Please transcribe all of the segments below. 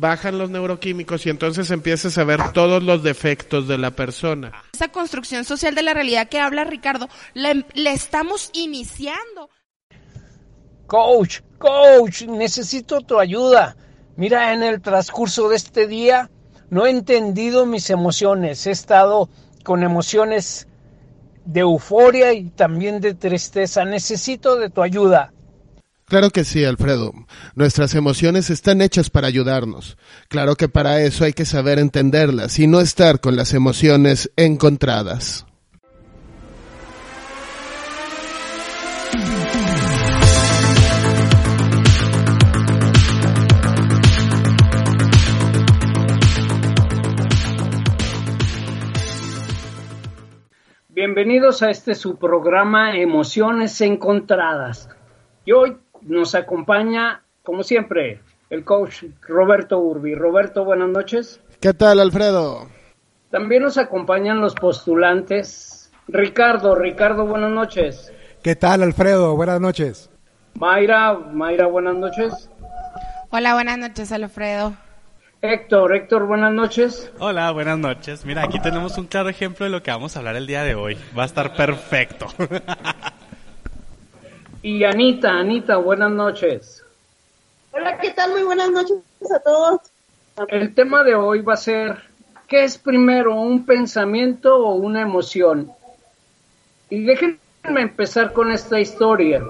Bajan los neuroquímicos y entonces empiezas a ver todos los defectos de la persona. Esa construcción social de la realidad que habla Ricardo, le, le estamos iniciando. Coach, coach, necesito tu ayuda. Mira, en el transcurso de este día no he entendido mis emociones. He estado con emociones de euforia y también de tristeza. Necesito de tu ayuda. Claro que sí, Alfredo. Nuestras emociones están hechas para ayudarnos. Claro que para eso hay que saber entenderlas y no estar con las emociones encontradas. Bienvenidos a este su programa Emociones Encontradas. Y hoy nos acompaña, como siempre, el coach Roberto Urbi. Roberto, buenas noches. ¿Qué tal, Alfredo? También nos acompañan los postulantes. Ricardo, Ricardo, buenas noches. ¿Qué tal, Alfredo? Buenas noches. Mayra, Mayra, buenas noches. Hola, buenas noches, Alfredo. Héctor, Héctor, buenas noches. Hola, buenas noches. Mira, aquí tenemos un claro ejemplo de lo que vamos a hablar el día de hoy. Va a estar perfecto. Y Anita, Anita, buenas noches. Hola, ¿qué tal? Muy buenas noches a todos. El tema de hoy va a ser, ¿qué es primero, un pensamiento o una emoción? Y déjenme empezar con esta historia.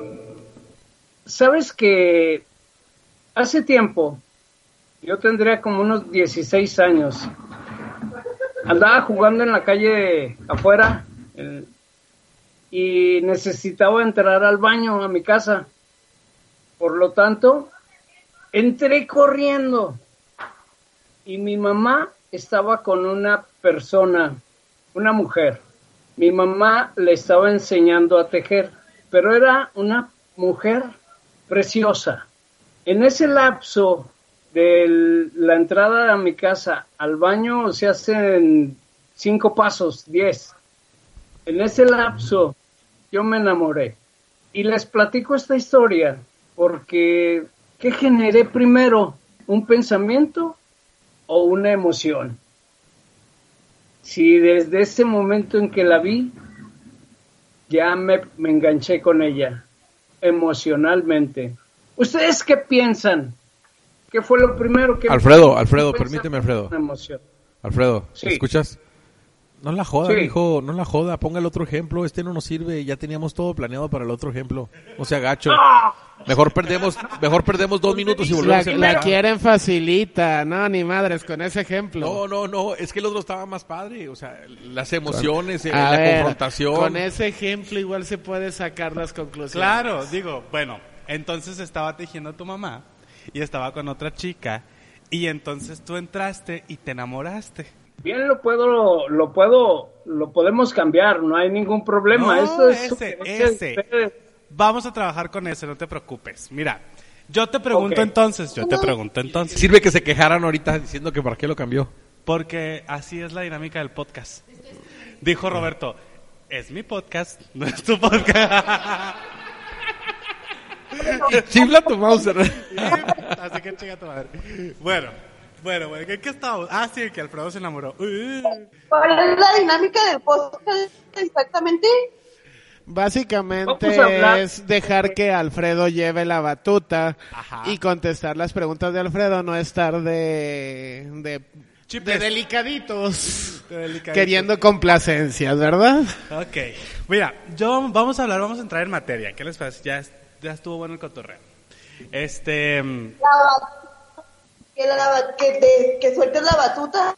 Sabes que hace tiempo, yo tendría como unos 16 años, andaba jugando en la calle afuera, en, y necesitaba entrar al baño a mi casa. Por lo tanto, entré corriendo y mi mamá estaba con una persona, una mujer. Mi mamá le estaba enseñando a tejer, pero era una mujer preciosa. En ese lapso de la entrada a mi casa al baño se hacen cinco pasos, diez. En ese lapso yo me enamoré. Y les platico esta historia porque ¿qué generé primero? ¿Un pensamiento o una emoción? Si desde ese momento en que la vi, ya me, me enganché con ella emocionalmente. ¿Ustedes qué piensan? ¿Qué fue lo primero que... Alfredo, Alfredo, permíteme, Alfredo. Emoción. Alfredo, Sí. ¿escuchas? No la joda, Sí. hijo, no la joda, ponga el otro ejemplo, este no nos sirve, ya teníamos todo planeado para el otro ejemplo. No sea gacho. Mejor perdemos, mejor perdemos dos minutos y La, volvemos a la quieren facilita, no, ni madres, con ese ejemplo. No, no, no, es que el otro estaba más padre, o sea, las emociones, eh, la ver, confrontación. Con ese ejemplo igual se puede sacar las conclusiones. Claro, digo, bueno, entonces estaba tejiendo a tu mamá y estaba con otra chica y entonces tú entraste y te enamoraste. Bien lo puedo, lo puedo, lo podemos cambiar, no hay ningún problema. No, Esto es ese, ese. Vamos a trabajar con ese, no te preocupes. Mira, yo te pregunto entonces, yo te pregunto entonces. Sirve que se quejaran ahorita diciendo que para qué lo cambió. Porque así es la dinámica del podcast. Dijo Roberto, es mi podcast, no es tu podcast. Chifla tu Mauser. Así que chica tu madre. Bueno, bueno, bueno, ¿qué, qué estábamos? Ah, sí, que Alfredo se enamoró. Uh. ¿Cuál es la dinámica del podcast exactamente? Básicamente es dejar que Alfredo lleve la batuta y contestar las preguntas de Alfredo, no estar de, de, delicaditos, De delicaditos. queriendo complacencias, ¿verdad? Ok, mira, yo vamos a hablar, vamos a entrar en materia. ¿Qué les parece? Ya, ya estuvo bueno el cotorreo. Este, mm, La que, la, que, te- que sueltes la batuta.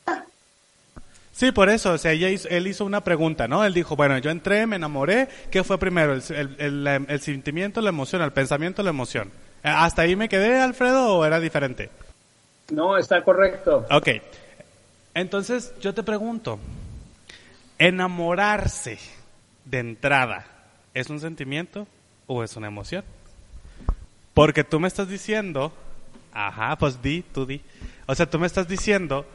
sí, por eso, o sea, ella hizo- él hizo una pregunta, ¿no? Él dijo, bueno, yo entré, me enamoré, ¿qué fue primero? ¿El, el, el sentimiento, la emoción, el pensamiento, la emoción? Eh, ¿Hasta ahí me quedé, Alfredo, o era diferente? No, está correcto. Ok. Entonces, yo te pregunto, ¿enamorarse de entrada es un sentimiento o es una emoción? Porque tú me estás diciendo, ajá, pues di, tú di. O sea, tú me estás diciendo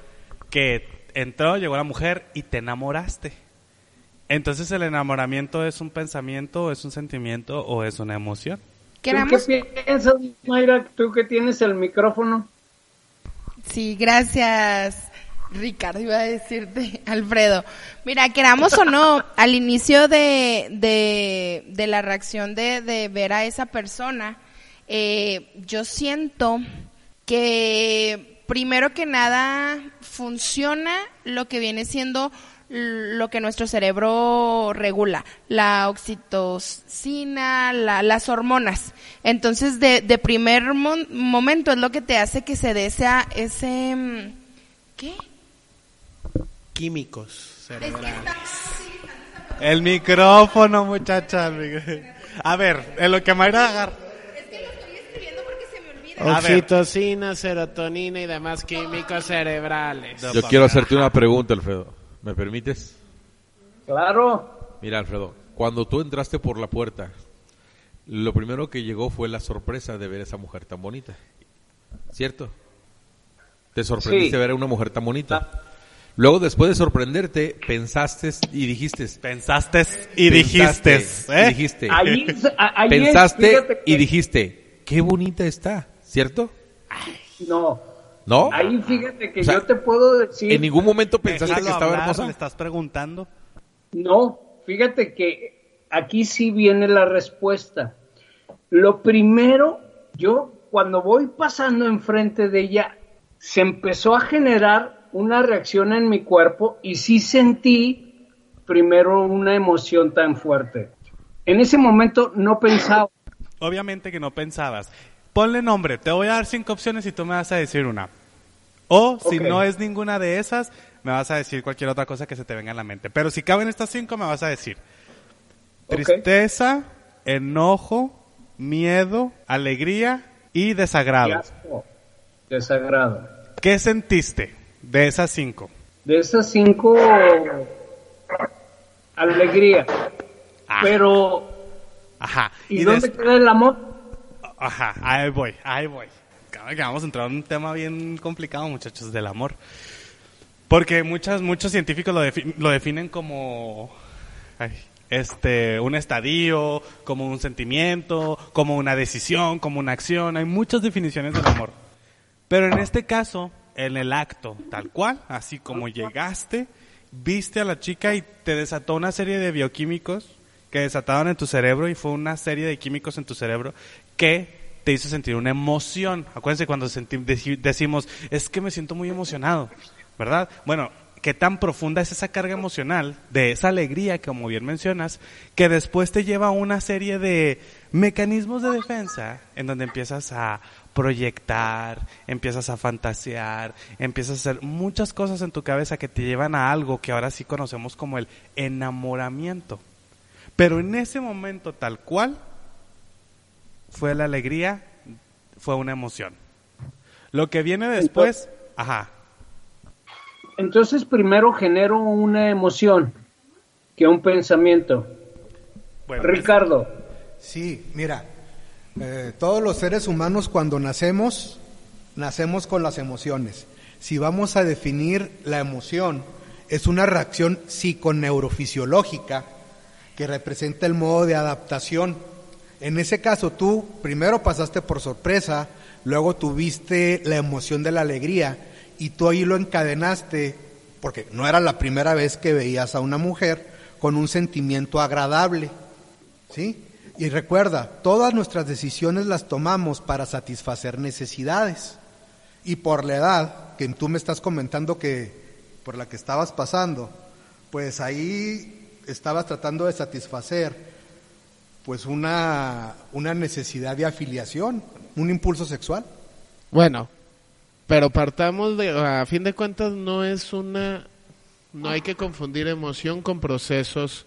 que entró, llegó la mujer y te enamoraste. Entonces, ¿el enamoramiento es un pensamiento, es un sentimiento o es una emoción? Queramos... ¿Tú qué piensas, Mayra? Tú que tienes el micrófono. Sí, gracias. Ricardo iba a decirte, Alfredo. Mira, queramos o no, al inicio de, de, de la reacción de, de, ver a esa persona, eh, yo siento que primero que nada funciona lo que viene siendo lo que nuestro cerebro regula, la oxitocina, la, las hormonas. Entonces, de, de primer mon, momento es lo que te hace que se dé ese, ese ¿qué? Químicos cerebrales. El micrófono, muchacha. A ver, en lo que Mayra agarra. Oxitocina, serotonina y demás químicos cerebrales. Yo quiero hacerte una pregunta, Alfredo. ¿Me permites? Claro. Mira, Alfredo, cuando tú entraste por la puerta, lo primero que llegó fue la sorpresa de ver a esa mujer tan bonita. ¿Cierto? Te sorprendiste Sí. ver a una mujer tan bonita. Luego, después de sorprenderte, pensaste y dijiste. Pensaste y dijiste. Pensaste ¿eh? y dijiste. Ahí, ahí pensaste que- y dijiste, qué bonita está, ¿cierto? No, ¿No? ahí fíjate que O sea, yo te puedo decir... En ningún momento pensaste que estaba hablar, hermosa. Le estás preguntando. No, fíjate que aquí sí viene la respuesta. Lo primero, yo cuando voy pasando enfrente de ella, se empezó a generar una reacción en mi cuerpo y sí sentí primero una emoción tan fuerte. En ese momento no pensaba. Obviamente que no pensabas. Ponle nombre. Te voy a dar cinco opciones y tú me vas a decir una. O si no es ninguna de esas, me vas a decir cualquier otra cosa que se te venga a la mente. Pero si caben estas cinco, me vas a decir tristeza, enojo, miedo, alegría y desagrado. Desagrado. ¿Qué sentiste de esas cinco? De esas cinco, alegría. Ah, Pero, Ajá. ¿y, dónde queda el amor? Ajá, ahí voy, ahí voy. Que vamos a entrar en un tema bien complicado, muchachos, del amor. Porque muchas, muchos científicos lo, defi- lo definen como ay, este, un estadio, como un sentimiento, como una decisión, como una acción. Hay muchas definiciones del amor. Pero en este caso, en el acto, tal cual, así como llegaste, viste a la chica y te desató una serie de bioquímicos que desataron en tu cerebro y fue una serie de químicos en tu cerebro que te hizo sentir una emoción. Acuérdense cuando decimos, es que me siento muy emocionado, ¿verdad? Bueno, qué tan profunda es esa carga emocional de esa alegría, como bien mencionas, que después te lleva a una serie de mecanismos de defensa en donde empiezas a proyectar, empiezas a fantasear, empiezas a hacer muchas cosas en tu cabeza que te llevan a algo que ahora sí conocemos como el enamoramiento. Pero en ese momento tal cual fue la alegría, fue una emoción. Lo que viene después, ajá, Entonces primero genero una emoción que un pensamiento. bueno, Ricardo, Sí, mira, eh, todos los seres humanos cuando nacemos, nacemos con las emociones. Si vamos a definir la emoción, es una reacción psiconeurofisiológica que representa el modo de adaptación. En ese caso, tú primero pasaste por sorpresa, luego tuviste la emoción de la alegría y tú ahí lo encadenaste, porque no era la primera vez que veías a una mujer con un sentimiento agradable. ¿Sí? Y recuerda, todas nuestras decisiones las tomamos para satisfacer necesidades. Y por la edad que tú me estás comentando que por la que estabas pasando, pues ahí estabas tratando de satisfacer pues una, una necesidad de afiliación, un impulso sexual. Bueno, pero partamos de, a fin de cuentas no es una, no hay que confundir emoción con procesos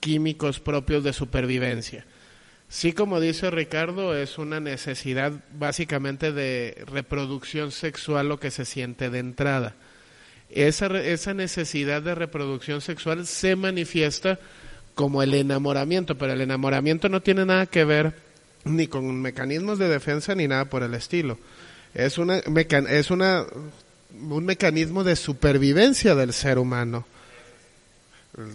químicos propios de supervivencia. Sí, como dice Ricardo, es una necesidad básicamente de reproducción sexual lo que se siente de entrada. Esa, esa necesidad de reproducción sexual se manifiesta como el enamoramiento, pero el enamoramiento no tiene nada que ver ni con mecanismos de defensa ni nada por el estilo. Es una, meca- es una un mecanismo de supervivencia del ser humano.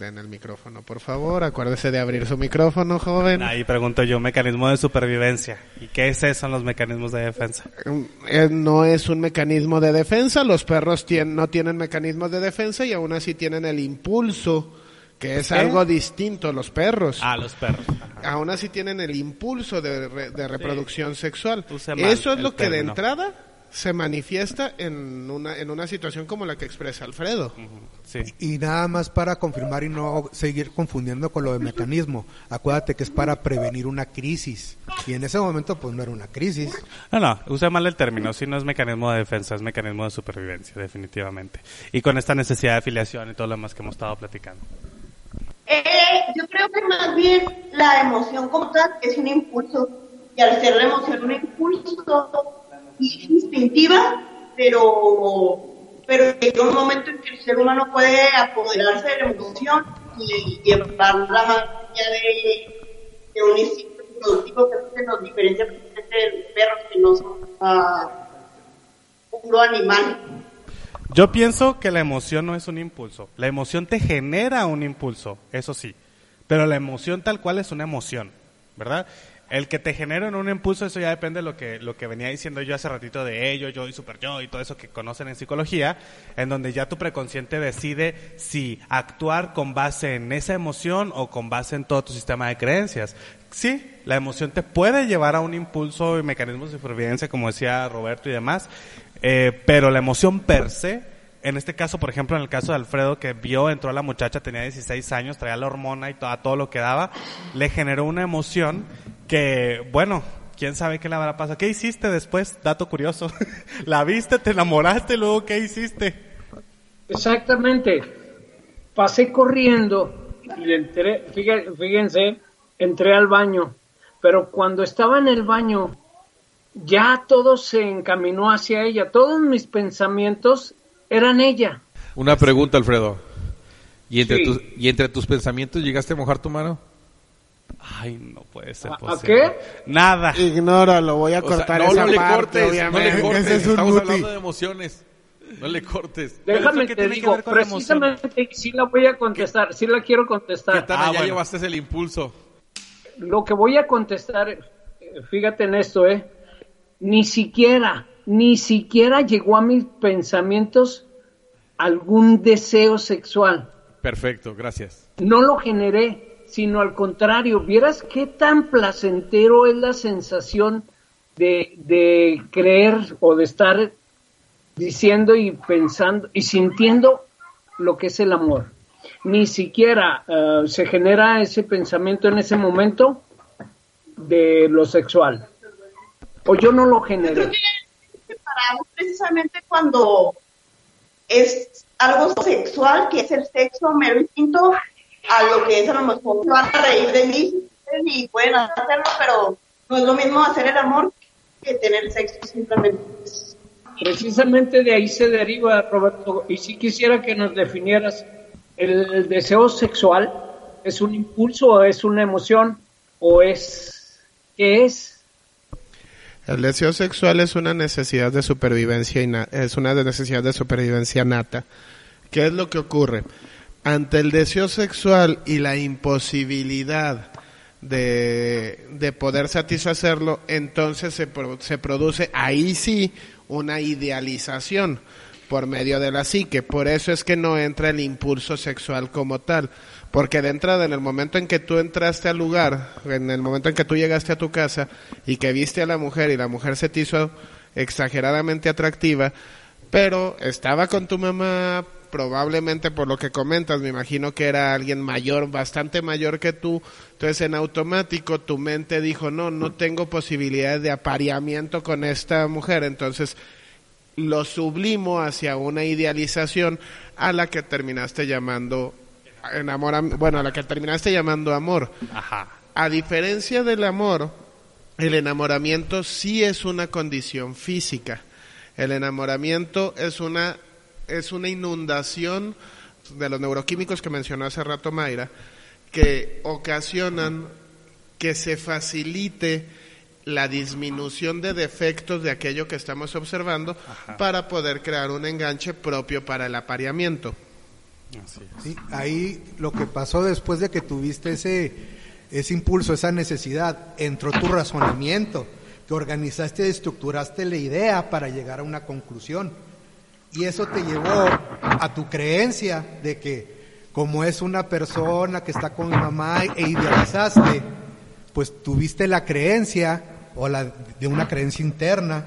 Den el micrófono, por favor. Acuérdese de abrir su micrófono, joven. Ahí pregunto yo, mecanismo de supervivencia. ¿Y qué es eso en los mecanismos de defensa? Eh, no es un mecanismo de defensa. Los perros no tienen mecanismos de defensa y aún así tienen el impulso, que es ¿Qué? algo distinto. Los perros. Ah, los perros. Ajá. Aún así tienen el impulso de, re- de reproducción sexual. Mal Eso es lo que de entrada se manifiesta en una, en una situación como la que expresa Alfredo. Sí. Y nada más para confirmar y no seguir confundiendo con lo de mecanismo. Acuérdate que es para prevenir una crisis. Y en ese momento pues no era una crisis. No, no, usé mal el término. Sí, no es mecanismo de defensa, es mecanismo de supervivencia, definitivamente. Y con esta necesidad de afiliación y todo lo demás que hemos estado platicando. Eh, yo creo que más bien la emoción como tal es un impulso. Y al ser la emoción un impulso instintiva, pero, pero llega un momento en que el ser humano puede apoderarse de la emoción y llevarla más allá de, de un instinto productivo que nos diferencia de los perros que no son ah, puro animal. Yo pienso que la emoción no es un impulso. La emoción te genera un impulso, eso sí. Pero la emoción tal cual es una emoción, ¿verdad? El que te genera un impulso, eso ya depende de lo que, lo que venía diciendo yo hace ratito de ello, yo y super yo y todo eso que conocen en psicología, en donde ya tu preconsciente decide si actuar con base en esa emoción o con base en todo tu sistema de creencias. Sí, la emoción te puede llevar a un impulso y mecanismos de supervivencia, como decía Roberto y demás, eh, pero la emoción per se, en este caso, por ejemplo, en el caso de Alfredo, que vio, entró a la muchacha, tenía 16 años, traía la hormona y todo, todo lo que daba, le generó una emoción que, bueno, quién sabe qué le habrá pasado. ¿Qué hiciste después? Dato curioso. la viste, te enamoraste, luego ¿qué hiciste? Exactamente. Pasé corriendo y entré, fíjense, fíjense, entré al baño, pero cuando estaba en el baño, ya todo se encaminó hacia ella, todos mis pensamientos eran ella. Una pregunta, Alfredo. ¿Y entre, Sí. tus, ¿Y entre tus pensamientos llegaste a mojar tu mano? Ay, no puede ser ¿A- a posible. qué? Nada. Ignóralo, voy a O sea, cortar no, esa no le parte, cortes, no le cortes. Es un Estamos hablando de emociones. No le cortes. ¿Pero Déjame qué te que digo, precisamente sí la voy a contestar, sí la quiero ¿Qué contestar. tal Ah, allá bueno. llevaste el impulso? Lo que voy a contestar, fíjate en esto, ¿eh? Ni siquiera, ni siquiera llegó a mis pensamientos algún deseo sexual. Perfecto, gracias. No lo generé, sino al contrario. Vieras qué tan placentero es la sensación de, de creer o de estar diciendo y pensando y sintiendo lo que es el amor. Ni siquiera eh, se genera ese pensamiento en ese momento de lo sexual. O yo no lo generé. separamos precisamente cuando es algo sexual, que es el sexo mero instinto, a lo que es a lo mejor van a reír de mí y pueden hacerlo, pero no es lo mismo hacer el amor que tener sexo simplemente. Precisamente de ahí se deriva, Roberto, y si quisiera que nos definieras, ¿el deseo sexual es un impulso o es una emoción o es qué es? El deseo sexual es una necesidad de supervivencia inna- es una necesidad de supervivencia nata. ¿Qué es lo que ocurre? Ante el deseo sexual y la imposibilidad de, de poder satisfacerlo, entonces se, pro- se produce ahí sí una idealización por medio de la psique. Por eso es que no entra el impulso sexual como tal. Porque de entrada, en el momento en que tú entraste al lugar, en el momento en que tú llegaste a tu casa y que viste a la mujer y la mujer se te hizo exageradamente atractiva, pero estaba con tu mamá, probablemente por lo que comentas, me imagino que era alguien mayor, bastante mayor que tú, entonces en automático tu mente dijo, no, no tengo posibilidades de apareamiento con esta mujer, entonces lo sublimo hacia una idealización a la que terminaste llamando enamoram- bueno, a la que terminaste llamando amor. Ajá. a diferencia del amor, el enamoramiento sí es una condición física. El enamoramiento es una, es una inundación de los neuroquímicos que mencionó hace rato Mayra, que ocasionan que se facilite la disminución de defectos de aquello que estamos observando para poder crear un enganche propio para el apareamiento. Sí, ahí lo que pasó después de que tuviste ese, ese impulso, esa necesidad, entró tu razonamiento, que organizaste estructuraste la idea para llegar a una conclusión. Y eso te llevó a tu creencia de que como es una persona que está con mi mamá e idealizaste, pues tuviste la creencia o la de una creencia interna.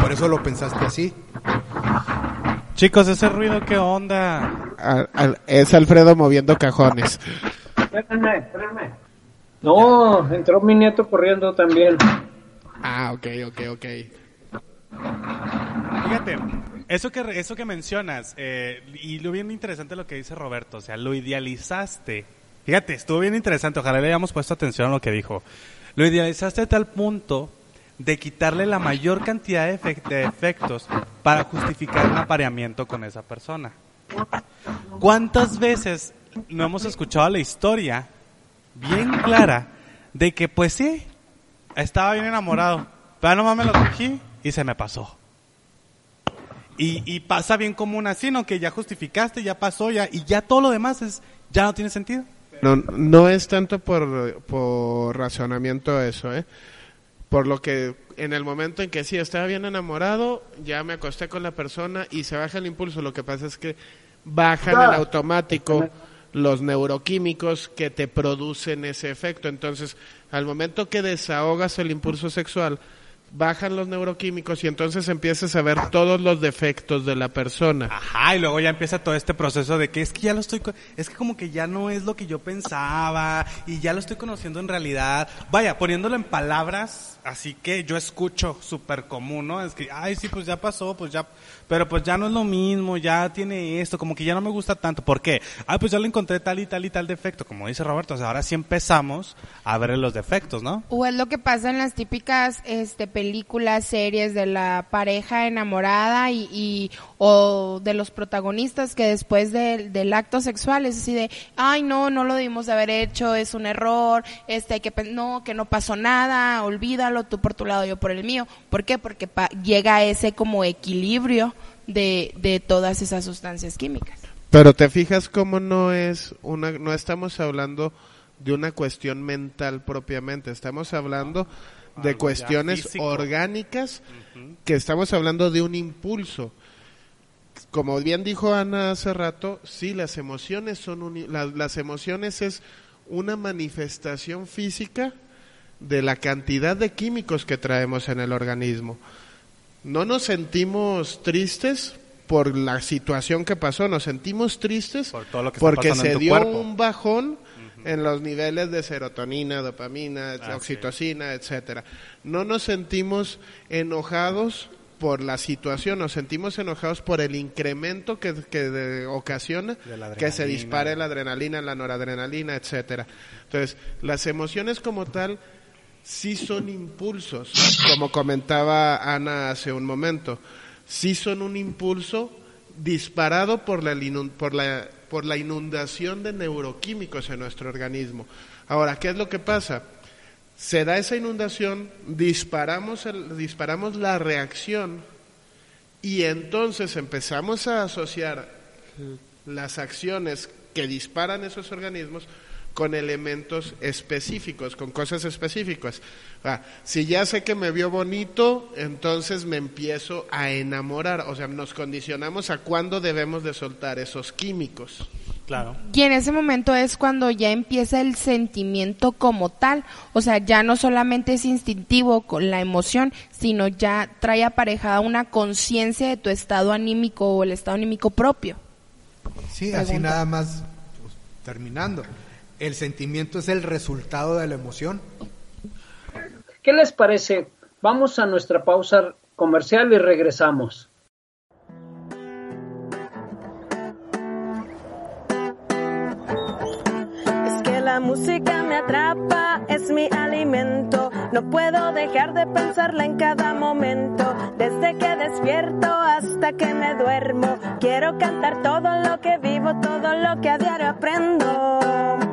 Por eso lo pensaste así. Chicos, ese ruido, ¿qué onda? Al- al- es Alfredo moviendo cajones. Espérenme, espérenme. No, entró mi nieto corriendo también. Ah, ok, ok, ok. Fíjate, eso que, eso que mencionas, eh, y lo bien interesante lo que dice Roberto, o sea, lo idealizaste. Fíjate, estuvo bien interesante, ojalá le hayamos puesto atención a lo que dijo. Lo idealizaste a tal punto de quitarle la mayor cantidad de, efe- de efectos para justificar un apareamiento con esa persona. ¿Cuántas veces no hemos escuchado la historia bien clara de que, pues sí, estaba bien enamorado, pero nomás me lo cogí y se me pasó? Y, y pasa bien común así, ¿no? Que ya justificaste, ya pasó, ya, y ya todo lo demás es, ya no tiene sentido. No, no es tanto por, por razonamiento eso, ¿eh? Por lo que en el momento en que sí estaba bien enamorado, ya me acosté con la persona y se baja el impulso. Lo que pasa es que bajan en automático los neuroquímicos que te producen ese efecto. Entonces, al momento que desahogas el impulso sexual, bajan los neuroquímicos y entonces empiezas a ver todos los defectos de la persona. Ajá, y luego ya empieza todo este proceso de que es que ya lo estoy, es que como que ya no es lo que yo pensaba y ya lo estoy conociendo en realidad. Vaya, poniéndolo en palabras, así que yo escucho súper común, ¿no? Es que, ay, sí, pues ya pasó, pues ya, pero pues ya no es lo mismo, ya tiene esto, como que ya no me gusta tanto. ¿Por qué? Ay, pues ya le encontré tal y tal y tal defecto, como dice Roberto, o sea, ahora sí empezamos a ver los defectos, ¿no? O es lo que pasa en las típicas este, películas, series de la pareja enamorada y, y- o de los protagonistas que después del- del acto sexual es así de, ay no, no lo debimos de haber hecho, es un error, este hay que no, que no pasó nada, olvídalo, tú por tu lado, yo por el mío. ¿Por qué? Porque pa- llega ese como equilibrio de, de todas esas sustancias químicas. Pero te fijas cómo no es una, no estamos hablando de una cuestión mental propiamente, estamos hablando de cuestiones orgánicas, que estamos hablando de un impulso. Como bien dijo Ana hace rato, sí, las emociones son uni- las, las emociones es una manifestación física de la cantidad de químicos que traemos en el organismo. No nos sentimos tristes por la situación que pasó, nos sentimos tristes Por todo lo que está porque se dio cuerpo. un bajón en los niveles de serotonina, dopamina, Así oxitocina, etcétera. No nos sentimos enojados por la situación, nos sentimos enojados por el incremento que, que de- ocasiona De que se dispare la adrenalina, la noradrenalina, etcétera. Entonces, las emociones como tal sí son impulsos, como comentaba Ana hace un momento, sí son un impulso disparado por la, por la, por la inundación de neuroquímicos en nuestro organismo. Ahora, ¿qué es lo que pasa? Se da esa inundación, disparamos, disparamos la reacción y entonces empezamos a asociar las acciones que disparan esos organismos con elementos específicos, con cosas específicas. Ah, si ya sé que me vio bonito, entonces me empiezo a enamorar, o sea, nos condicionamos a cuándo debemos de soltar esos químicos. Claro. Y en ese momento es cuando ya empieza el sentimiento como tal. O sea, ya no solamente es instintivo con la emoción, sino ya trae aparejada una conciencia de tu estado anímico o el estado anímico propio. Sí, así Pregunta. nada más pues, terminando. El sentimiento es el resultado de la emoción. ¿Qué les parece? Vamos a nuestra pausa comercial y regresamos. Es que la música me atrapa, es mi alimento. No puedo dejar de pensarla en cada momento. Desde que despierto hasta que me duermo. Quiero cantar todo lo que vivo, todo lo que a diario aprendo.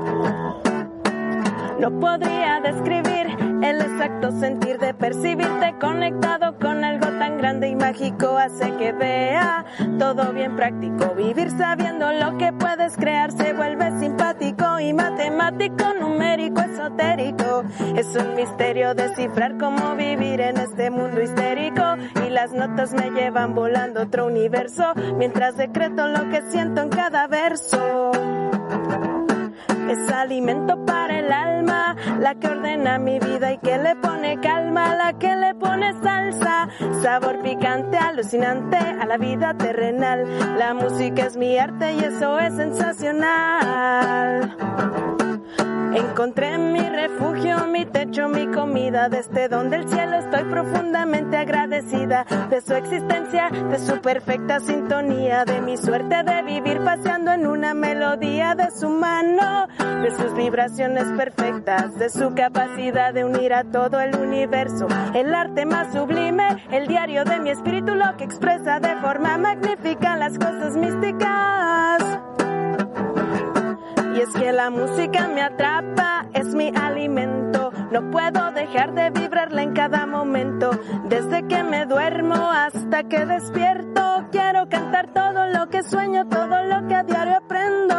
No podría describir el exacto sentir de percibirte conectado con algo tan grande y mágico hace que vea todo bien práctico. Vivir sabiendo lo que puedes crear se vuelve simpático y matemático, numérico, esotérico. Es un misterio descifrar cómo vivir en este mundo histérico y las notas me llevan volando otro universo mientras decreto lo que siento en cada verso es alimento para el alma, la que ordena mi vida y que le pone calma, la que le pone salsa, sabor picante, alucinante a la vida terrenal. La música es mi arte y eso es sensacional. Encontré mi refugio, mi techo, mi comida, desde donde el cielo estoy profundamente agradecida de su existencia, de su perfecta sintonía, de mi suerte de vivir paseando en una melodía de su mano, de sus vibraciones perfectas, de su capacidad de unir a todo el universo, el arte más sublime, el diario de mi espíritu, lo que expresa de forma magnífica las cosas místicas. Y es que la música me atrapa, es mi alimento. No puedo dejar de vibrarla en cada momento. Desde que me duermo hasta que despierto, quiero cantar todo lo que sueño, todo lo que a diario aprendo.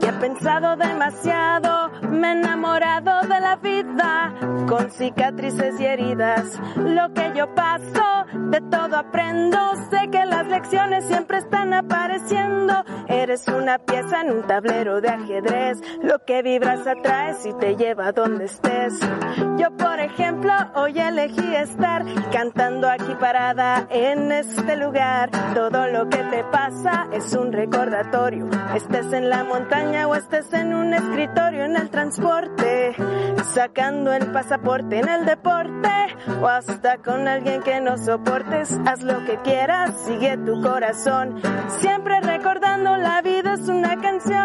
Ya he pensado demasiado, me he enamorado de la vida, con cicatrices y heridas. Lo que yo paso, de todo aprendo. Sé que las lecciones siempre están apareciendo. Eres una pieza en un tablero de ajedrez. Lo que vibras atraes y te lleva donde estés. Yo, por ejemplo, hoy elegí estar cantando aquí parada en este lugar. Todo lo que te pasa es un recordatorio. Estés en la montaña o estés en un escritorio en el transporte. Sacando el pasaporte en el deporte o hasta con alguien que no soportes. Haz lo que quieras, sigue tu corazón. Siempre recordando la vida es una canción.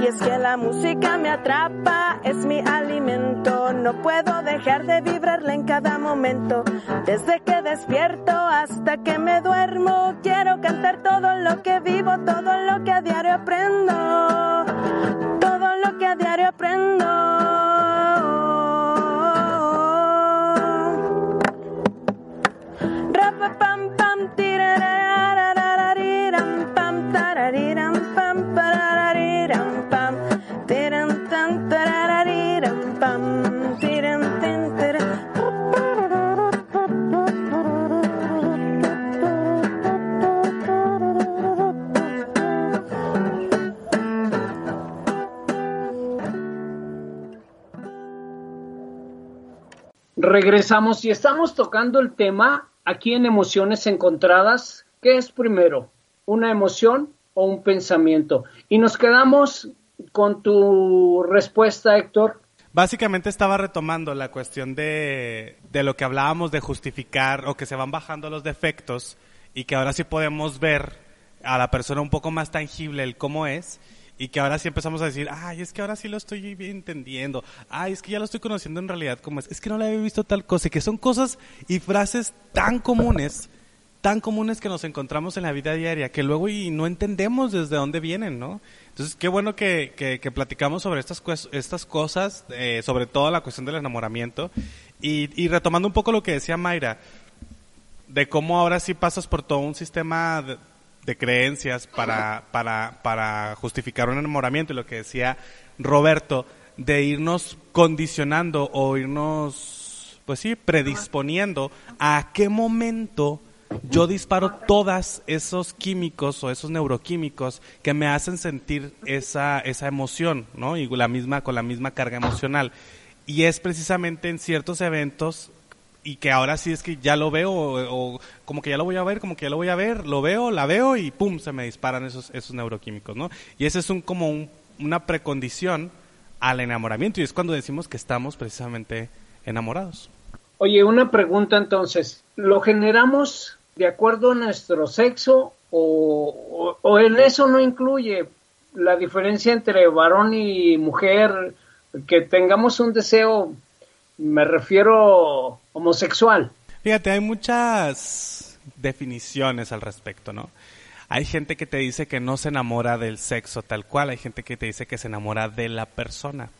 Y es que la música me atrapa, es mi alimento. No puedo dejar de vibrarla en cada momento. Desde que despierto hasta que me duermo, quiero cantar todo lo que vivo, todo lo que a diario aprendo. Todo lo que a diario aprendo. Rapa pam pam tirarararariram Regresamos y estamos tocando el tema aquí en Emociones Encontradas. ¿Qué es primero? ¿Una emoción o un pensamiento? Y nos quedamos con tu respuesta, Héctor. Básicamente estaba retomando la cuestión de, de lo que hablábamos de justificar o que se van bajando los defectos y que ahora sí podemos ver a la persona un poco más tangible el cómo es y que ahora sí empezamos a decir, ay, es que ahora sí lo estoy entendiendo, ay, es que ya lo estoy conociendo en realidad como es, es que no le había visto tal cosa, y que son cosas y frases tan comunes, tan comunes que nos encontramos en la vida diaria, que luego y no entendemos desde dónde vienen, ¿no? Entonces, qué bueno que, que, platicamos sobre estas, estas cosas, eh, sobre todo la cuestión del enamoramiento, y, y retomando un poco lo que decía Mayra, de cómo ahora sí pasas por todo un sistema de, de creencias para, para, para justificar un enamoramiento y lo que decía Roberto, de irnos condicionando o irnos, pues sí, predisponiendo a qué momento yo disparo todos esos químicos o esos neuroquímicos que me hacen sentir esa, esa emoción, ¿no? Y la misma, con la misma carga emocional. Y es precisamente en ciertos eventos y que ahora sí es que ya lo veo o, como que ya lo voy a ver, como que ya lo voy a ver, lo veo, la veo y pum, se me disparan esos, esos neuroquímicos, ¿no? Y ese es un, como un- una precondición al enamoramiento y es cuando decimos que estamos precisamente enamorados. Oye, una pregunta entonces. ¿Lo generamos de acuerdo a nuestro sexo o, o, en eso no incluye la diferencia entre varón y mujer, que tengamos un deseo, me refiero homosexual. Fíjate, hay muchas definiciones al respecto, ¿no? Hay gente que te dice que no se enamora del sexo tal cual, hay gente que te dice que se enamora de la persona.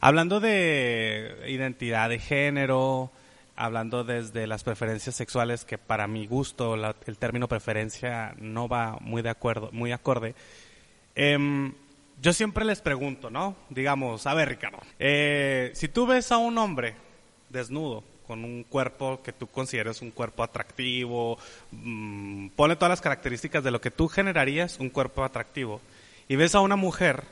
Hablando de identidad de género, hablando desde las preferencias sexuales, que para mi gusto el término preferencia no va muy de acuerdo, muy acorde. Em, yo siempre les pregunto, ¿no? Digamos, a ver, Ricardo, eh, si tú ves a un hombre desnudo, con un cuerpo que tú consideres un cuerpo atractivo, mm, pone todas las características de lo que tú generarías un cuerpo atractivo, y ves a una mujer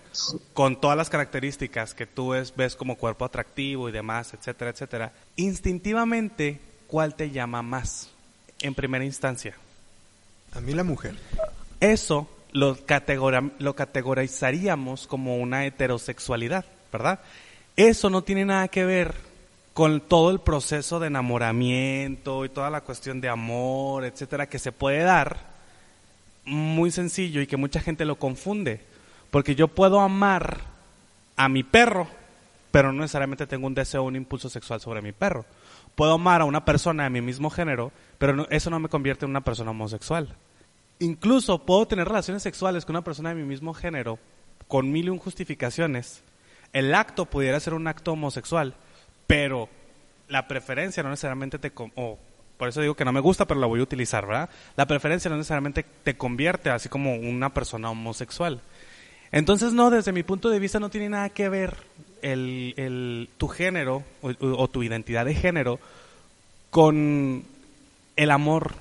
con todas las características que tú ves, ves como cuerpo atractivo y demás, etcétera, etcétera, instintivamente, ¿cuál te llama más en primera instancia? A mí la mujer. Eso lo, lo categorizaríamos como una heterosexualidad, ¿verdad? Eso no tiene nada que ver con todo el proceso de enamoramiento y toda la cuestión de amor, etcétera, que se puede dar muy sencillo y que mucha gente lo confunde. Porque yo puedo amar a mi perro, pero no necesariamente tengo un deseo o un impulso sexual sobre mi perro. Puedo amar a una persona de mi mismo género, pero eso no me convierte en una persona homosexual. Incluso puedo tener relaciones sexuales con una persona de mi mismo género, con mil y un justificaciones. El acto pudiera ser un acto homosexual, pero la preferencia no necesariamente te... O por eso digo que no me gusta, pero la voy a utilizar, ¿verdad? La preferencia no necesariamente te convierte así como una persona homosexual. Entonces, no, desde mi punto de vista no tiene nada que ver el, tu género o, tu identidad de género con el amor,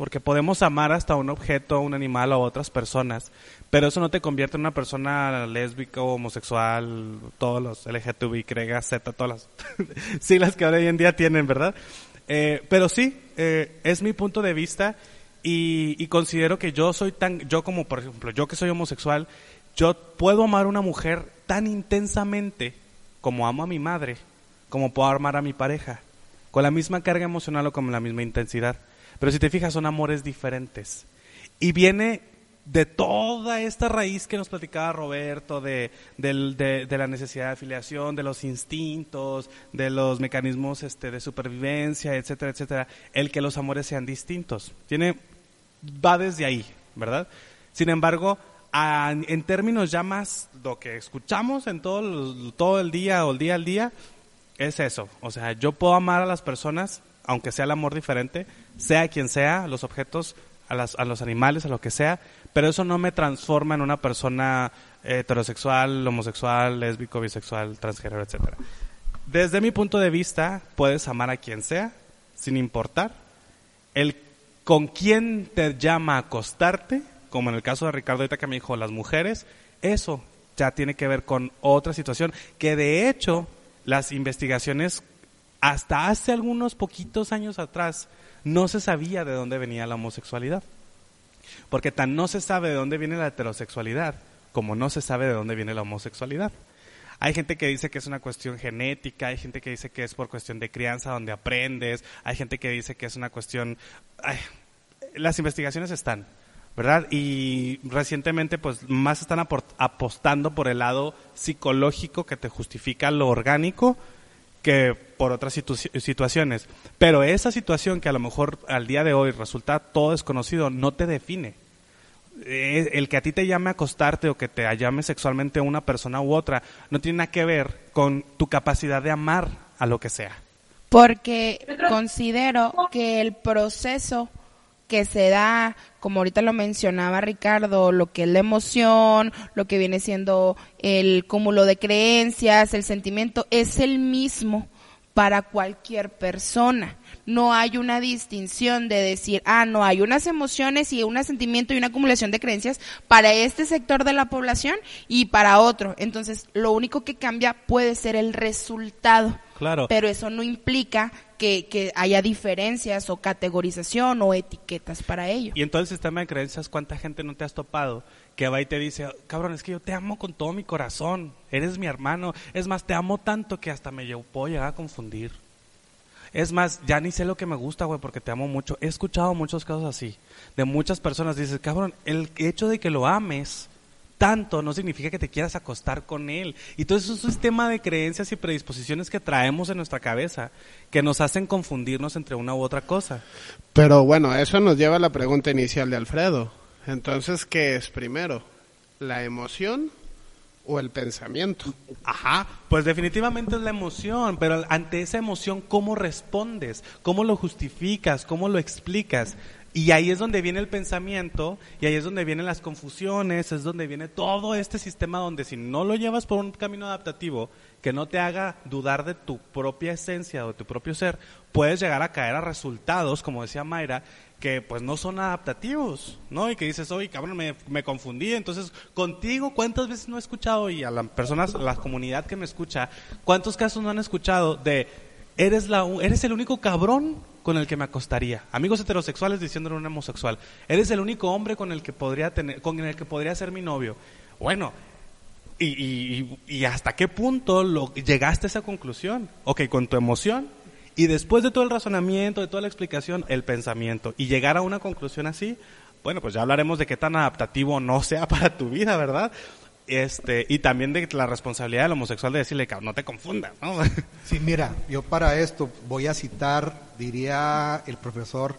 porque podemos amar hasta un objeto, un animal o otras personas, pero eso no te convierte en una persona lésbica o homosexual, todos los LGTBI, Z, todas las siglas que hoy en día tienen, ¿verdad? Eh, pero sí, eh, es mi punto de vista y, considero que yo soy tan, yo como por ejemplo, yo que soy homosexual, yo puedo amar a una mujer tan intensamente como amo a mi madre, como puedo amar a mi pareja, con la misma carga emocional o con la misma intensidad. Pero si te fijas, son amores diferentes. Y viene de toda esta raíz que nos platicaba Roberto, de, la necesidad de afiliación, de los instintos, de los mecanismos este, de supervivencia, etcétera, etcétera, el que los amores sean distintos. Tiene, va desde ahí, ¿verdad? Sin embargo, en términos ya más lo que escuchamos en todo, todo el día o el día al día, es eso. O sea, yo puedo amar a las personas, aunque sea el amor diferente, sea quien sea, los objetos, a, a los animales, a lo que sea, pero eso no me transforma en una persona heterosexual, homosexual, lésbico, bisexual, transgénero, etcétera. Desde mi punto de vista, puedes amar a quien sea, sin importar. El con quién te llama a acostarte, como en el caso de Ricardo ahorita que me dijo las mujeres, eso ya tiene que ver con otra situación, que de hecho las investigaciones hasta hace algunos poquitos años atrás no se sabía de dónde venía la homosexualidad. Porque tan no se sabe de dónde viene la heterosexualidad como no se sabe de dónde viene la homosexualidad. Hay gente que dice que es una cuestión genética, hay gente que dice que es por cuestión de crianza donde aprendes, hay gente que dice que es una cuestión... las investigaciones están, ¿verdad? Y recientemente pues más están apostando por el lado psicológico que te justifica lo orgánico que por otras situaciones. Pero esa situación que a lo mejor al día de hoy resulta todo desconocido no te define. Eh, el que a ti te llame a acostarte o que te llame sexualmente a una persona u otra no tiene nada que ver con tu capacidad de amar a lo que sea. Porque considero que el proceso que se da, como ahorita lo mencionaba Ricardo, lo que es la emoción, lo que viene siendo el cúmulo de creencias, el sentimiento, es el mismo para cualquier persona. No hay una distinción de decir, ah, no, hay unas emociones y un sentimiento y una acumulación de creencias para este sector de la población y para otro. Entonces, lo único que cambia puede ser el resultado. Claro. Pero eso no implica que, haya diferencias o categorización o etiquetas para ello. Y en todo el sistema de creencias, ¿cuánta gente no te has topado que va y te dice, cabrón, es que yo te amo con todo mi corazón, eres mi hermano, es más, te amo tanto que hasta me puedo llegar a confundir? Es más, ya ni sé lo que me gusta, güey, porque te amo mucho. He escuchado muchos casos así, de muchas personas. Dices, cabrón, el hecho de que lo ames tanto no significa que te quieras acostar con él. Y todo eso es un sistema de creencias y predisposiciones que traemos en nuestra cabeza que nos hacen confundirnos entre una u otra cosa. Pero bueno, eso nos lleva a la pregunta inicial de Alfredo. Entonces, ¿qué es primero? ¿La emoción o el pensamiento? Ajá, pues definitivamente es la emoción, pero ante esa emoción, ¿cómo respondes? ¿Cómo lo justificas? ¿Cómo lo explicas? Y ahí es donde viene el pensamiento, y ahí es donde vienen las confusiones, es donde viene todo este sistema donde si no lo llevas por un camino adaptativo que no te haga dudar de tu propia esencia o de tu propio ser, puedes llegar a caer a resultados, como decía Mayra, que pues no son adaptativos, ¿no? Y que dices, oye, cabrón, me, me confundí. Entonces, contigo, ¿cuántas veces no he escuchado? Y a las personas, la comunidad que me escucha, ¿cuántos casos no han escuchado de, eres, la, eres el único cabrón con el que me acostaría. Amigos heterosexuales diciéndole a un homosexual, eres el único hombre con el que podría tener, con el que podría ser mi novio. Bueno, y, hasta qué punto lo, llegaste a esa conclusión? Ok, con tu emoción y después de todo el razonamiento, de toda la explicación, el pensamiento y llegar a una conclusión así, bueno, pues ya hablaremos de qué tan adaptativo no sea para tu vida, ¿verdad? Este, y también de la responsabilidad del homosexual de decirle, no te confundas, ¿no? Sí, mira, yo para esto voy a citar, diría el profesor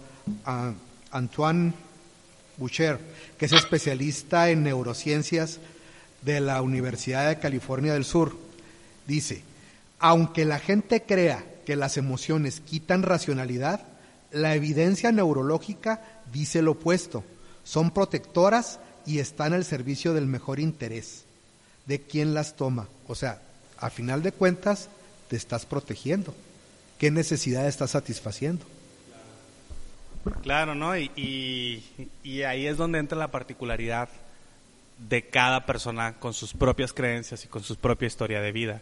uh, Antoine Boucher, que es especialista en neurociencias de la Universidad de California del Sur. Dice, aunque la gente crea que las emociones quitan racionalidad, la evidencia neurológica dice lo opuesto. Son protectoras y están al servicio del mejor interés de quien las toma. O sea, a final de cuentas, te estás protegiendo. ¿Qué necesidad estás satisfaciendo? Claro, ¿no? Y, y, ahí es donde entra la particularidad de cada persona con sus propias creencias y con su propia historia de vida.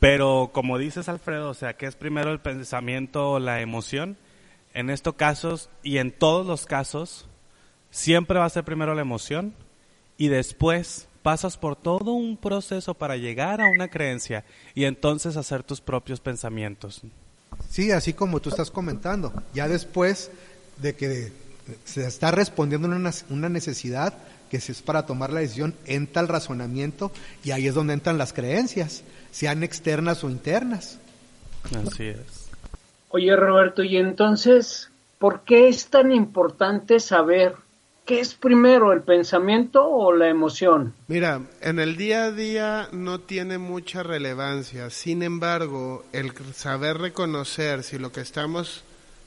Pero como dices, Alfredo, o sea, ¿qué es primero el pensamiento o la emoción? En estos casos y en todos los casos, siempre va a ser primero la emoción y después pasas por todo un proceso para llegar a una creencia y entonces hacer tus propios pensamientos. Sí, así como tú estás comentando, ya después de que se está respondiendo una, una necesidad que es para tomar la decisión, entra el razonamiento y ahí es donde entran las creencias, sean externas o internas. Así es. Oye Roberto, y entonces, ¿por qué es tan importante saber ¿Qué es primero, el pensamiento o la emoción? Mira, en el día a día no tiene mucha relevancia. Sin embargo, el saber reconocer si lo que estamos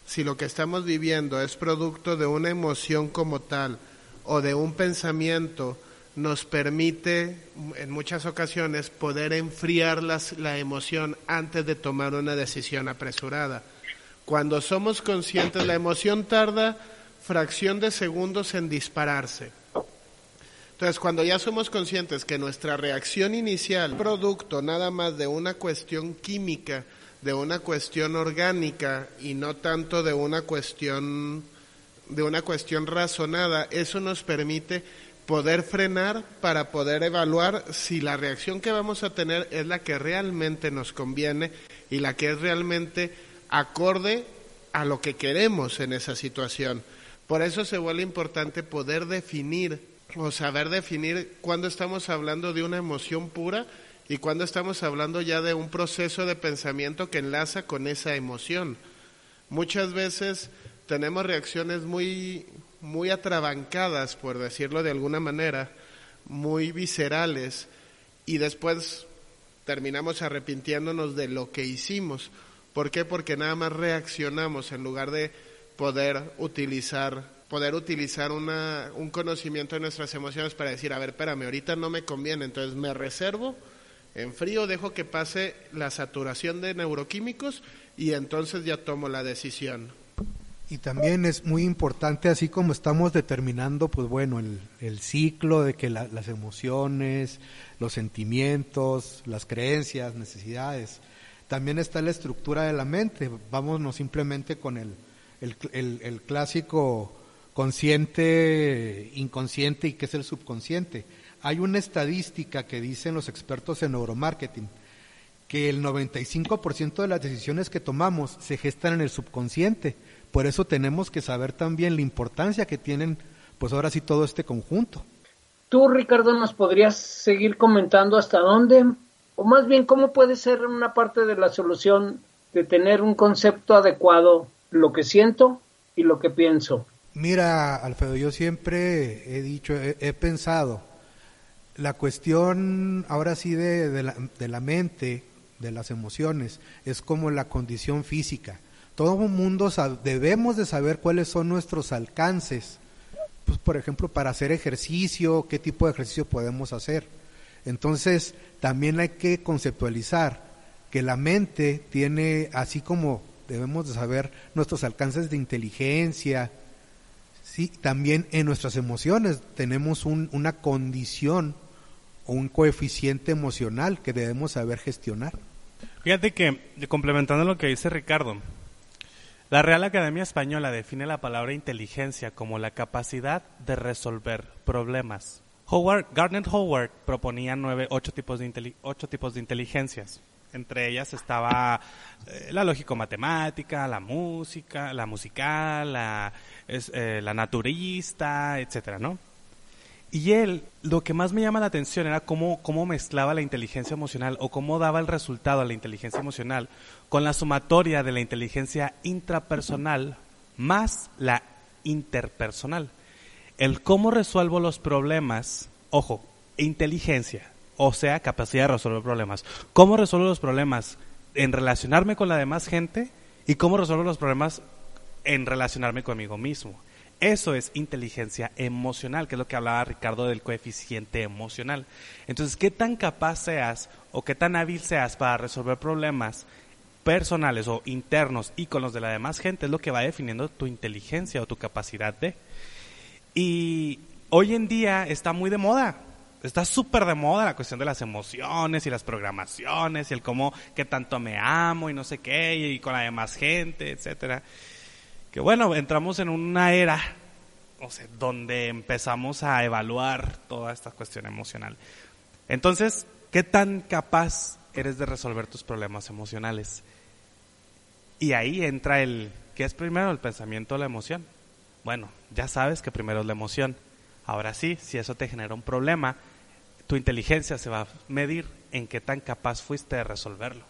si lo que estamos viviendo es producto de una emoción como tal o de un pensamiento nos permite en muchas ocasiones poder enfriar las, la emoción antes de tomar una decisión apresurada. Cuando somos conscientes, la emoción tarda fracción de segundos en dispararse. Entonces, cuando ya somos conscientes que nuestra reacción inicial, producto nada más de una cuestión química, de una cuestión orgánica y no tanto de una cuestión de una cuestión razonada, eso nos permite poder frenar para poder evaluar si la reacción que vamos a tener es la que realmente nos conviene y la que es realmente acorde a lo que queremos en esa situación. Por eso se vuelve importante poder definir o saber definir cuándo estamos hablando de una emoción pura y cuándo estamos hablando ya de un proceso de pensamiento que enlaza con esa emoción. Muchas veces tenemos reacciones muy, muy atrabancadas, por decirlo de alguna manera, muy viscerales, y después terminamos arrepintiéndonos de lo que hicimos. ¿Por qué? Porque nada más reaccionamos en lugar de poder utilizar poder utilizar una, un conocimiento de nuestras emociones para decir, a ver, espérame, ahorita no me conviene, entonces me reservo, en frío dejo que pase la saturación de neuroquímicos y entonces ya tomo la decisión. Y también es muy importante, así como estamos determinando, pues bueno, el, el ciclo de que las emociones, los sentimientos, las creencias, necesidades, también está la estructura de la mente. Vámonos simplemente con el, el, clásico consciente, inconsciente y qué es el subconsciente. Hay una estadística que dicen los expertos en neuromarketing que el 95% de las decisiones que tomamos se gestan en el subconsciente. Por eso tenemos que saber también la importancia que tienen, pues ahora sí, todo este conjunto. Tú, Ricardo, nos podrías seguir comentando hasta dónde, o más bien cómo puede ser una parte de la solución de tener un concepto adecuado, lo que siento y lo que pienso. Mira, Alfredo, yo siempre he dicho, he, pensado, la cuestión ahora sí de, de, la, de la mente de las emociones, es como la condición física. Todo mundo debemos de saber cuáles son nuestros alcances, pues por ejemplo para hacer ejercicio, qué tipo de ejercicio podemos hacer. Entonces también hay que conceptualizar que la mente tiene, así como debemos de saber nuestros alcances de inteligencia, sí, también en nuestras emociones tenemos una condición o un coeficiente emocional que debemos saber gestionar. Fíjate que, complementando lo que dice Ricardo, la Real Academia Española define la palabra inteligencia como la capacidad de resolver problemas. Howard, Gardner Howard proponía nueve, ocho, tipos de ocho tipos de inteligencias. Entre ellas estaba eh, la lógico-matemática, la música, la musical, la, eh, la naturista, etcétera, ¿no? Y él, lo que más me llama la atención era cómo, cómo mezclaba la inteligencia emocional o cómo daba el resultado a la inteligencia emocional con la sumatoria de la inteligencia intrapersonal más la interpersonal. El cómo resuelvo los problemas, ojo, inteligencia, o sea, capacidad de resolver problemas. ¿Cómo resuelvo los problemas en relacionarme con la demás gente y cómo resuelvo los problemas en relacionarme conmigo mismo? Eso es inteligencia emocional, que es lo que hablaba Ricardo del coeficiente emocional. Entonces, ¿qué tan capaz seas o qué tan hábil seas para resolver problemas personales o internos y con los de la demás gente es lo que va definiendo tu inteligencia o tu capacidad de. Y hoy en día está muy de moda. Está súper de moda la cuestión de las emociones y las programaciones y el cómo, qué tanto me amo y no sé qué, y con la demás gente, etcétera que bueno, entramos en una era o sea, donde empezamos a evaluar toda esta cuestión emocional. Entonces, ¿qué tan capaz eres de resolver tus problemas emocionales? Y ahí entra el, ¿qué es primero, el pensamiento o la emoción? Bueno, ya sabes que primero es la emoción. Ahora sí, si eso te genera un problema, tu inteligencia se va a medir en qué tan capaz fuiste de resolverlo.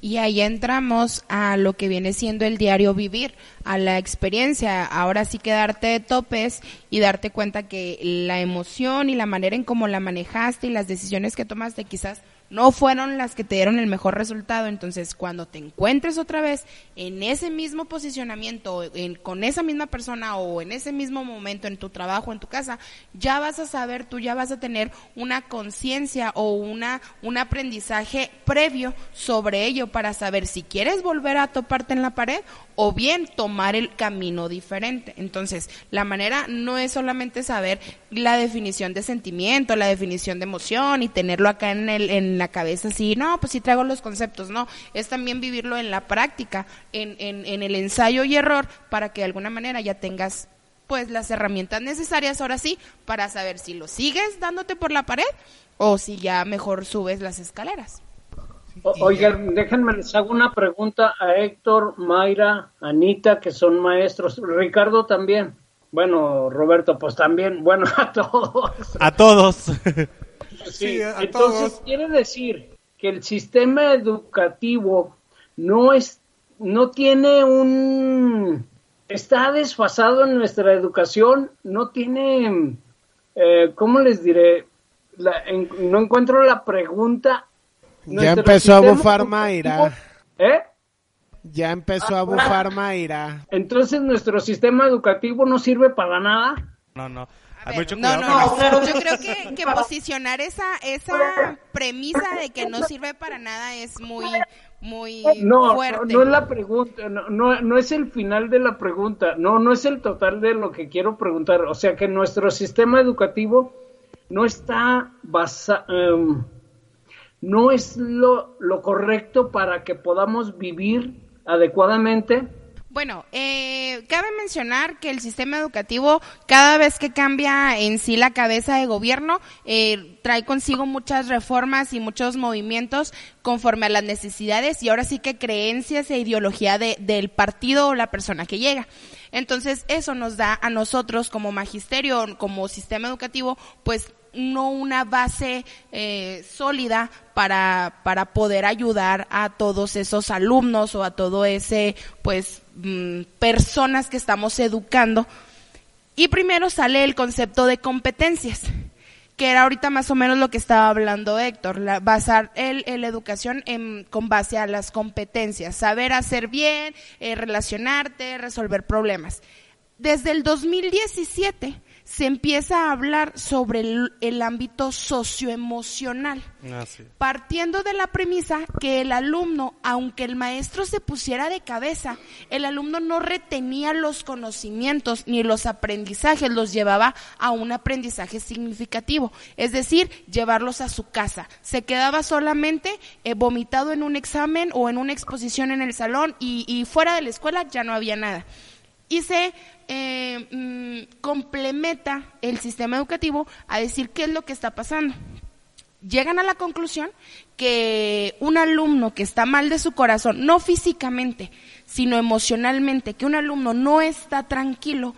Y ahí entramos a lo que viene siendo el diario vivir, a la experiencia. Ahora sí que darte de topes y darte cuenta que la emoción y la manera en cómo la manejaste y las decisiones que tomaste quizás no fueron las que te dieron el mejor resultado. Entonces, cuando te encuentres otra vez en ese mismo posicionamiento, con esa misma persona o en ese mismo momento en tu trabajo, en tu casa, ya vas a saber, tú ya vas a tener una conciencia o una, un aprendizaje previo sobre ello para saber si quieres volver a toparte en la pared o bien tomar el camino diferente. Entonces, la manera no es solamente saber la definición de sentimiento, la definición de emoción y tenerlo acá en, el, en la cabeza así, no, pues sí traigo los conceptos, no, es también vivirlo en la práctica, en, en, en el ensayo y error, para que de alguna manera ya tengas pues las herramientas necesarias ahora sí para saber si lo sigues dándote por la pared o si ya mejor subes las escaleras. oigan, déjenme les hago una pregunta a Héctor, Mayra, Anita, que son maestros, Ricardo también. Bueno, Roberto, pues también, bueno, a todos. A todos. Sí, entonces quiere decir que el sistema educativo no es, no tiene un, está desfasado en nuestra educación, no tiene, eh, ¿cómo les diré? no encuentro la pregunta. Ya empezó a bufar Mayra. ¿Eh? Ya empezó a bufar Mayra. Entonces nuestro sistema educativo no sirve para nada. No, no no, no, yo creo que, posicionar esa, esa premisa de que no sirve para nada es muy, muy no, fuerte. No, es la pregunta, no, no, es el final de la pregunta, no, no es el total de lo que quiero preguntar. O sea que nuestro sistema educativo no está basado, em, no es lo, lo correcto para que podamos vivir adecuadamente Bueno, eh, cabe mencionar que el sistema educativo, cada vez que cambia en sí la cabeza de gobierno, eh, trae consigo muchas reformas y muchos movimientos conforme a las necesidades y ahora sí que creencias e ideología de, del partido o la persona que llega. Entonces, eso nos da a nosotros como magisterio, como sistema educativo, pues no una base eh, sólida para, para poder ayudar a todos esos alumnos o a todo ese, pues, mm, personas que estamos educando. Y primero sale el concepto de competencias, que era ahorita más o menos lo que estaba hablando Héctor, basar el, el educación en, con base a las competencias, saber hacer bien, eh, relacionarte, resolver problemas. Desde el 2017 se empieza a hablar sobre el, el ámbito socioemocional, Ah, sí. partiendo de la premisa que el alumno, aunque el maestro se pusiera de cabeza, el alumno no retenía los conocimientos ni los aprendizajes, los llevaba a un aprendizaje significativo, es decir, llevarlos a su casa. Se quedaba solamente eh, vomitado en un examen o en una exposición en el salón y, y fuera de la escuela ya no había nada y se eh, mm, complementa el sistema educativo a decir qué es lo que está pasando. Llegan a la conclusión que un alumno que está mal de su corazón, no físicamente, sino emocionalmente, que un alumno no está tranquilo,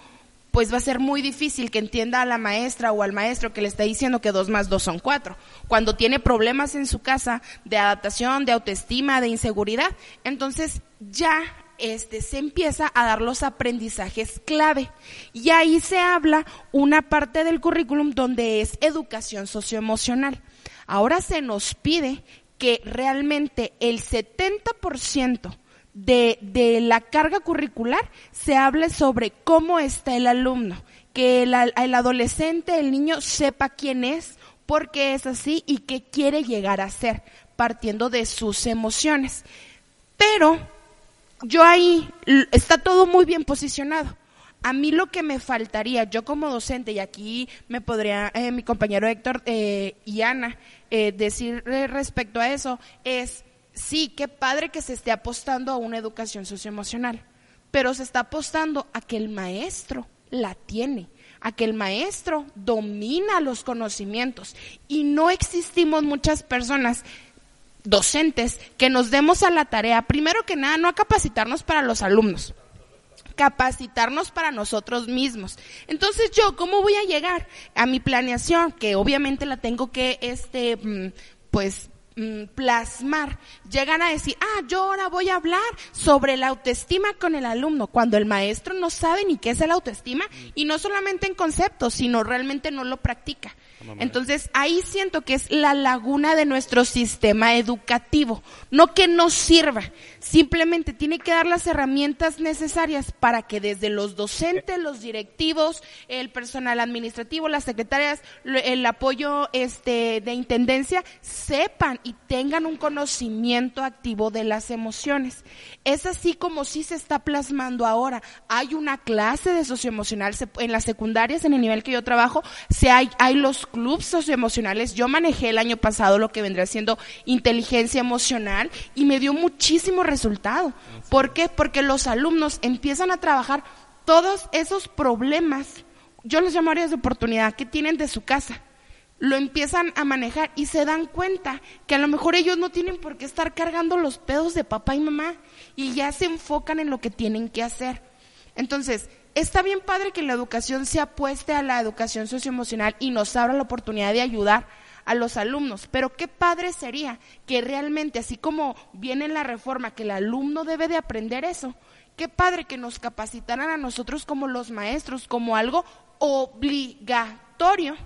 pues va a ser muy difícil que entienda a la maestra o al maestro que le está diciendo que dos más dos son cuatro. Cuando tiene problemas en su casa de adaptación, de autoestima, de inseguridad, entonces ya este, se empieza a dar los aprendizajes clave. Y ahí se habla una parte del currículum donde es educación socioemocional. Ahora se nos pide que realmente el 70% de, de la carga curricular se hable sobre cómo está el alumno, que el, el adolescente, el niño sepa quién es, por qué es así y qué quiere llegar a ser, partiendo de sus emociones. Pero yo ahí está todo muy bien posicionado. A mí lo que me faltaría, yo como docente, y aquí me podría eh, mi compañero Héctor eh, y Ana eh, decir eh, respecto a eso, es, sí, qué padre que se esté apostando a una educación socioemocional, pero se está apostando a que el maestro la tiene, a que el maestro domina los conocimientos y no existimos muchas personas docentes que nos demos a la tarea, primero que nada, no a capacitarnos para los alumnos, capacitarnos para nosotros mismos. Entonces yo, ¿cómo voy a llegar a mi planeación? Que obviamente la tengo que, este, mm, pues, mm, plasmar. Llegan a decir, ah, yo ahora voy a hablar sobre la autoestima con el alumno, cuando el maestro no sabe ni qué es el autoestima, y no solamente en conceptos, sino realmente no lo practica. Entonces ahí siento que es la laguna de nuestro sistema educativo. No que no sirva, simplemente tiene que dar las herramientas necesarias para que desde los docentes, los directivos, el personal administrativo, las secretarias, el apoyo este, de intendencia, sepan y tengan un conocimiento activo de las emociones. Es así como sí se está plasmando ahora. Hay una clase de socioemocional en las secundarias, en el nivel que yo trabajo, se hay, hay los clubs socioemocionales. Yo manejé el año pasado lo que vendría siendo inteligencia emocional y me dio muchísimo resultado. ¿Por qué? Porque los alumnos empiezan a trabajar todos esos problemas, yo los llamo áreas de oportunidad que tienen de su casa lo empiezan a manejar y se dan cuenta que a lo mejor ellos no tienen por qué estar cargando los pedos de papá y mamá y ya se enfocan en lo que tienen que hacer. Entonces, está bien padre que la educación se apueste a la educación socioemocional y nos abra la oportunidad de ayudar a los alumnos, pero qué padre sería que realmente, así como viene en la reforma, que el alumno debe de aprender eso, qué padre que nos capacitaran a nosotros como los maestros, como algo obligatorio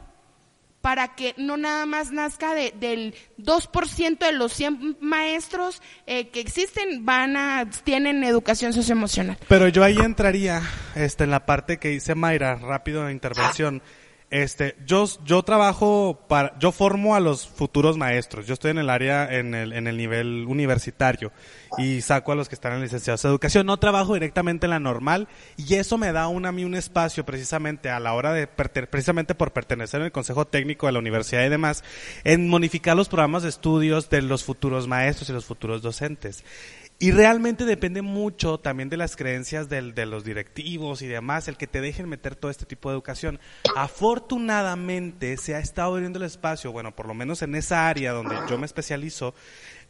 para que no nada más nazca de, del 2% de los 100 maestros eh, que existen van a tienen educación socioemocional. Pero yo ahí entraría este, en la parte que dice Mayra, rápido de intervención. Este, yo, yo trabajo para, yo formo a los futuros maestros. Yo estoy en el área, en el, en el nivel universitario y saco a los que están en licenciados de educación. No trabajo directamente en la normal y eso me da un, a mí un espacio precisamente a la hora de, precisamente por pertenecer al consejo técnico de la universidad y demás, en modificar los programas de estudios de los futuros maestros y los futuros docentes. Y realmente depende mucho también de las creencias del- de los directivos y demás, el que te dejen meter todo este tipo de educación. Afortunadamente se ha estado abriendo el espacio, bueno, por lo menos en esa área donde yo me especializo,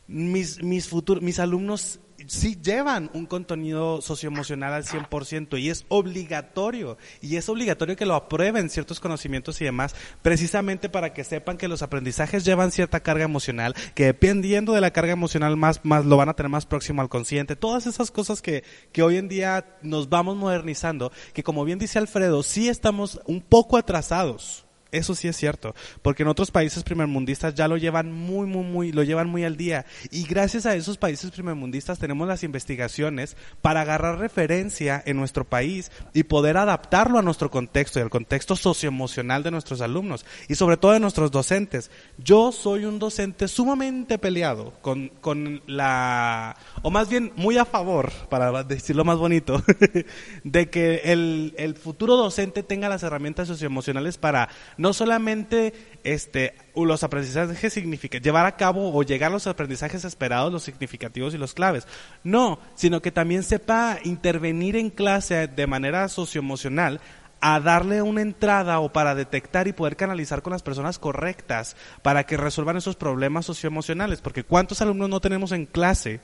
mis, mis, futuros, mis alumnos sí llevan un contenido socioemocional al 100% y es obligatorio. Y es obligatorio que lo aprueben ciertos conocimientos y demás, precisamente para que sepan que los aprendizajes llevan cierta carga emocional, que dependiendo de la carga emocional más, más lo van a tener más próximo al consciente. Todas esas cosas que, que hoy en día nos vamos modernizando, que como bien dice Alfredo, sí estamos un poco atrasados. Eso sí es cierto, porque en otros países primermundistas ya lo llevan muy, muy, muy, lo llevan muy al día. Y gracias a esos países primermundistas tenemos las investigaciones para agarrar referencia en nuestro país y poder adaptarlo a nuestro contexto y al contexto socioemocional de nuestros alumnos y sobre todo de nuestros docentes. Yo soy un docente sumamente peleado con, con la, o más bien muy a favor, para decirlo más bonito, de que el, el futuro docente tenga las herramientas socioemocionales para no solamente este los aprendizajes significa llevar a cabo o llegar a los aprendizajes esperados, los significativos y los claves. No, sino que también sepa intervenir en clase de manera socioemocional a darle una entrada o para detectar y poder canalizar con las personas correctas para que resuelvan esos problemas socioemocionales, porque cuántos alumnos no tenemos en clase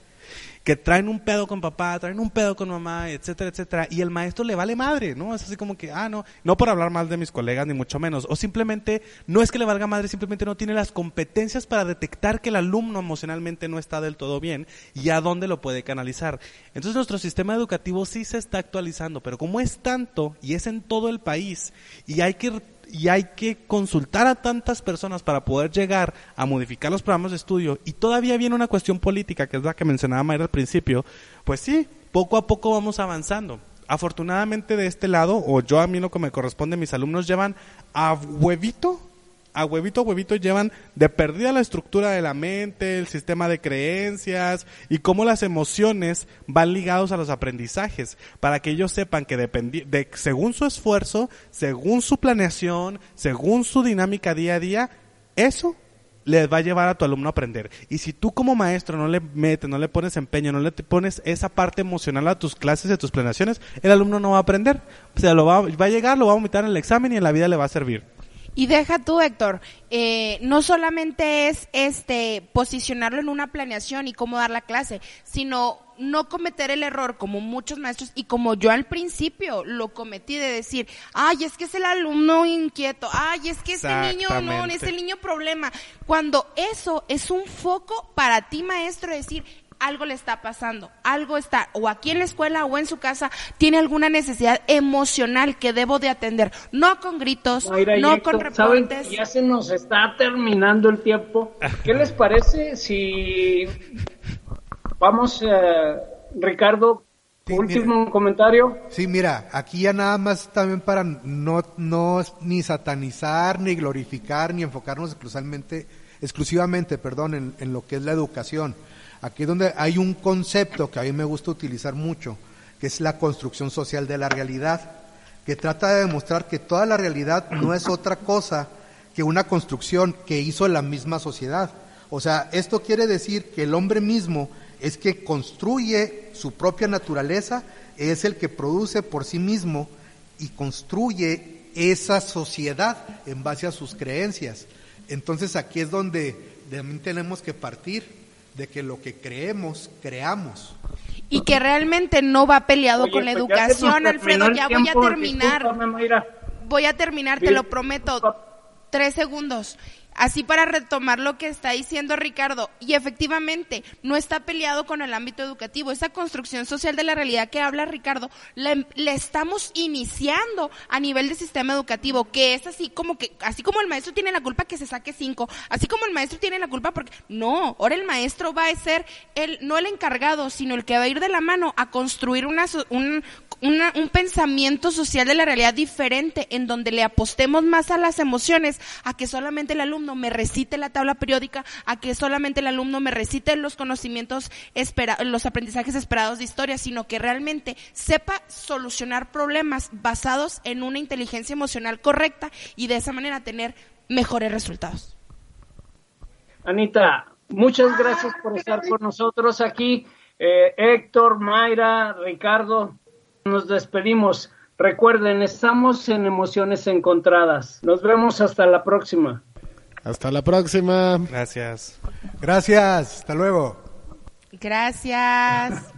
que traen un pedo con papá, traen un pedo con mamá, etcétera, etcétera, y el maestro le vale madre, ¿no? Es así como que, ah, no, no por hablar mal de mis colegas, ni mucho menos, o simplemente, no es que le valga madre, simplemente no tiene las competencias para detectar que el alumno emocionalmente no está del todo bien y a dónde lo puede canalizar. Entonces nuestro sistema educativo sí se está actualizando, pero como es tanto y es en todo el país y hay que y hay que consultar a tantas personas para poder llegar a modificar los programas de estudio y todavía viene una cuestión política, que es la que mencionaba Mayra al principio, pues sí, poco a poco vamos avanzando. Afortunadamente de este lado, o yo a mí lo que me corresponde, mis alumnos llevan a huevito, a huevito a huevito llevan de perdida la estructura de la mente, el sistema de creencias y cómo las emociones van ligados a los aprendizajes, para que ellos sepan que de, según su esfuerzo, según su planeación, según su dinámica día a día, eso les va a llevar a tu alumno a aprender. Y si tú como maestro no le metes, no le pones empeño, no le pones esa parte emocional a tus clases, a tus planeaciones, el alumno no va a aprender. O sea, lo va, va a llegar, lo va a vomitar en el examen y en la vida le va a servir. Y deja tú, Héctor, eh, no solamente es este posicionarlo en una planeación y cómo dar la clase, sino no cometer el error como muchos maestros y como yo al principio lo cometí de decir, ay, es que es el alumno inquieto, ay, es que este niño no, es el niño problema. Cuando eso es un foco para ti, maestro, decir, algo le está pasando, algo está, o aquí en la escuela o en su casa, tiene alguna necesidad emocional que debo de atender, no con gritos, Mayra no Héctor, con ¿saben reportes. ya se nos está terminando el tiempo. ¿Qué les parece si vamos, eh, Ricardo, Sí, último comentario? Sí, mira, aquí ya nada más también para no, no ni satanizar, ni glorificar, ni enfocarnos exclusivamente, exclusivamente perdón, en, en lo que es la educación. Aquí es donde hay un concepto que a mí me gusta utilizar mucho, que es la construcción social de la realidad, que trata de demostrar que toda la realidad no es otra cosa que una construcción que hizo la misma sociedad. O sea, esto quiere decir que el hombre mismo es que construye su propia naturaleza, es el que produce por sí mismo y construye esa sociedad en base a sus creencias. Entonces aquí es donde también tenemos que partir de que lo que creemos, creamos. y que realmente no va peleado Oye, con la pues educación, Alfredo. Ya voy a terminar. discúlpame. Voy a terminar, te lo prometo. Tres segundos. Así para retomar lo que está diciendo Ricardo. Y efectivamente, no está peleado con el ámbito educativo. Esa construcción social de la realidad que habla Ricardo, la, la estamos iniciando a nivel de sistema educativo, que es así como que, así como el maestro tiene la culpa que se saque cinco, así como el maestro tiene la culpa porque, no, ahora el maestro va a ser el, no el encargado, sino el que va a ir de la mano a construir una, un, un pensamiento social de la realidad diferente, en donde le apostemos más a las emociones, a que solamente el me recite la tabla periódica, a que solamente el alumno me recite los conocimientos, espera, los aprendizajes esperados de historia, sino que realmente sepa solucionar problemas basados en una inteligencia emocional correcta y de esa manera tener mejores resultados. Anita, muchas gracias por estar con nosotros aquí. Eh, Héctor, Mayra, Ricardo, nos despedimos. Recuerden, estamos en emociones encontradas. Nos vemos hasta la próxima. Hasta la próxima. Gracias. Gracias, hasta luego. Gracias.